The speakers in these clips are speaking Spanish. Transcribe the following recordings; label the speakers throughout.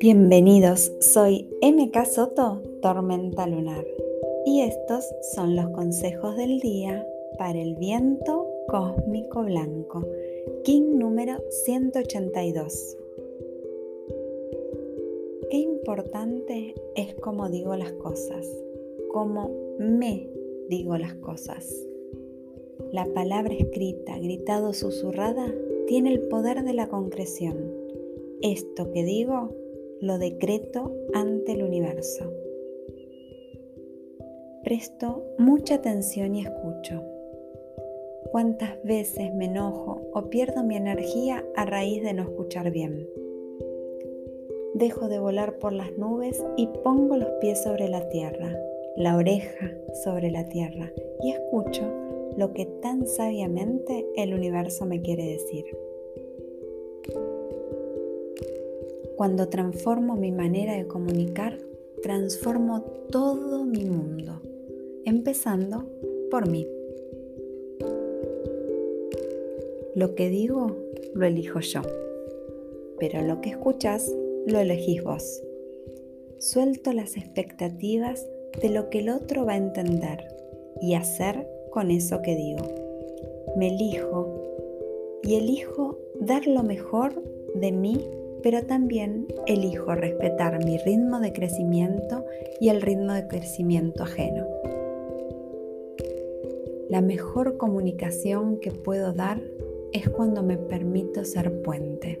Speaker 1: Bienvenidos, soy MK Soto, Tormenta Lunar, y estos son los consejos del día para el viento cósmico blanco, King número 182. Qué importante es cómo digo las cosas, cómo me digo las cosas. La palabra escrita, gritado, susurrada, tiene el poder de la concreción. Esto que digo lo decreto ante el universo. Presto mucha atención y escucho. ¿Cuántas veces me enojo o pierdo mi energía a raíz de no escuchar bien? Dejo de volar por las nubes y pongo los pies sobre la tierra, la oreja sobre la tierra y escucho lo que tan sabiamente el universo me quiere decir. Cuando transformo mi manera de comunicar, transformo todo mi mundo, empezando por mí. Lo que digo lo elijo yo, pero lo que escuchas lo elegís vos. Suelto las expectativas de lo que el otro va a entender y hacer con eso que digo. Me elijo y elijo dar lo mejor de mí pero también elijo respetar mi ritmo de crecimiento y el ritmo de crecimiento ajeno. La mejor comunicación que puedo dar es cuando me permito ser puente.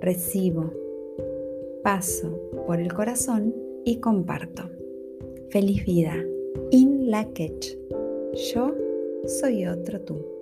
Speaker 1: Recibo, paso por el corazón y comparto. Feliz vida. In la Yo soy otro tú.